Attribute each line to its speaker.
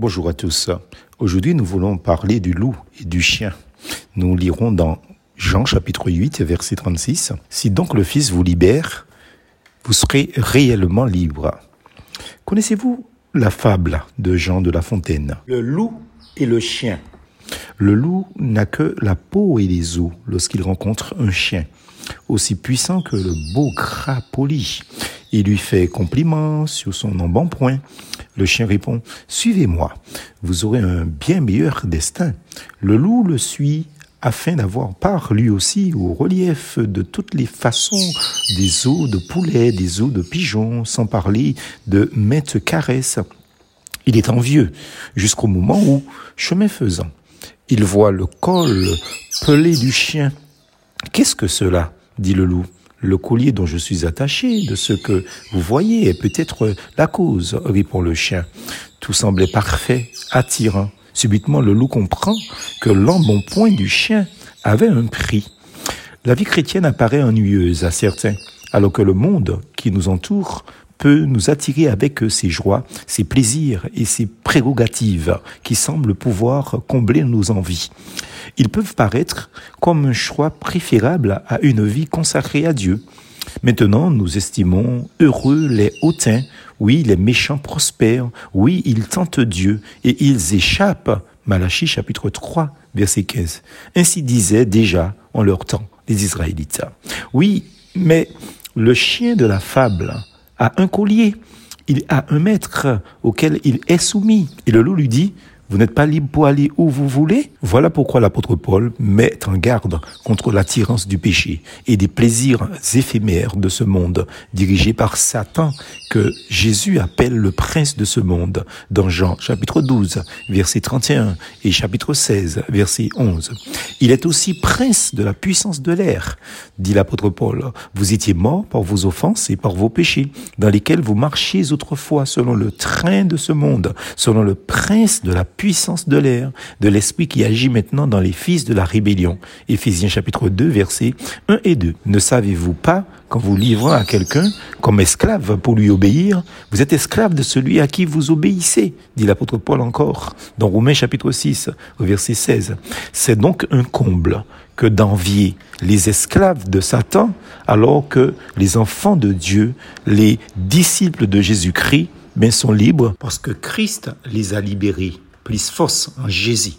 Speaker 1: Bonjour à tous. Aujourd'hui, nous voulons parler du loup et du chien. Nous lirons dans Jean chapitre 8, verset 36. Si donc le Fils vous libère, vous serez réellement libre. Connaissez-vous la fable de Jean de La Fontaine? Le loup et le chien. Le loup n'a que la peau et les os lorsqu'il rencontre un chien, aussi puissant que le beau gras poli. Il lui fait compliment sur son embonpoint. Le chien répond Suivez-moi, vous aurez un bien meilleur destin. Le loup le suit afin d'avoir part lui aussi au relief de toutes les façons des os de poulet, des os de pigeon, sans parler de maintes caresses. Il est envieux jusqu'au moment où, chemin faisant, il voit le col pelé du chien. Qu'est-ce que cela? dit le loup. Le collier dont je suis attaché, de ce que vous voyez, est peut-être la cause, répond le chien. Tout semblait parfait, attirant. Subitement, le loup comprend que l'embonpoint du chien avait un prix. La vie chrétienne apparaît ennuyeuse à certains, alors que le monde qui nous entoure peut nous attirer avec ses joies, ses plaisirs et ses prérogatives qui semblent pouvoir combler nos envies. Ils peuvent paraître comme un choix préférable à une vie consacrée à Dieu. Maintenant, nous estimons heureux les hautains, oui, les méchants prospèrent, oui, ils tentent Dieu et ils échappent. Malachie chapitre 3, verset 15. Ainsi disaient déjà en leur temps les Israélites. Oui, mais le chien de la fable a un collier, il a un maître auquel il est soumis. Et le loup lui dit, vous n'êtes pas libre pour aller où vous voulez Voilà pourquoi l'apôtre Paul met en garde contre l'attirance du péché et des plaisirs éphémères de ce monde, dirigés par Satan, que Jésus appelle le prince de ce monde, dans Jean chapitre 12, verset 31 et chapitre 16, verset 11. Il est aussi prince de la puissance de l'air, dit l'apôtre Paul. Vous étiez morts par vos offenses et par vos péchés, dans lesquels vous marchiez autrefois selon le train de ce monde, selon le prince de la puissance de l'air, de l'esprit qui agit maintenant dans les fils de la rébellion. Éphésiens chapitre 2, versets 1 et 2. Ne savez-vous pas quand vous livrez à quelqu'un comme esclave pour lui obéir, vous êtes esclave de celui à qui vous obéissez, dit l'apôtre Paul encore, dans Romains chapitre 6, au verset 16. C'est donc un comble que d'envier les esclaves de Satan, alors que les enfants de Dieu, les disciples de Jésus-Christ, ben, sont libres parce que Christ les a libérés. Plus force en Jésus.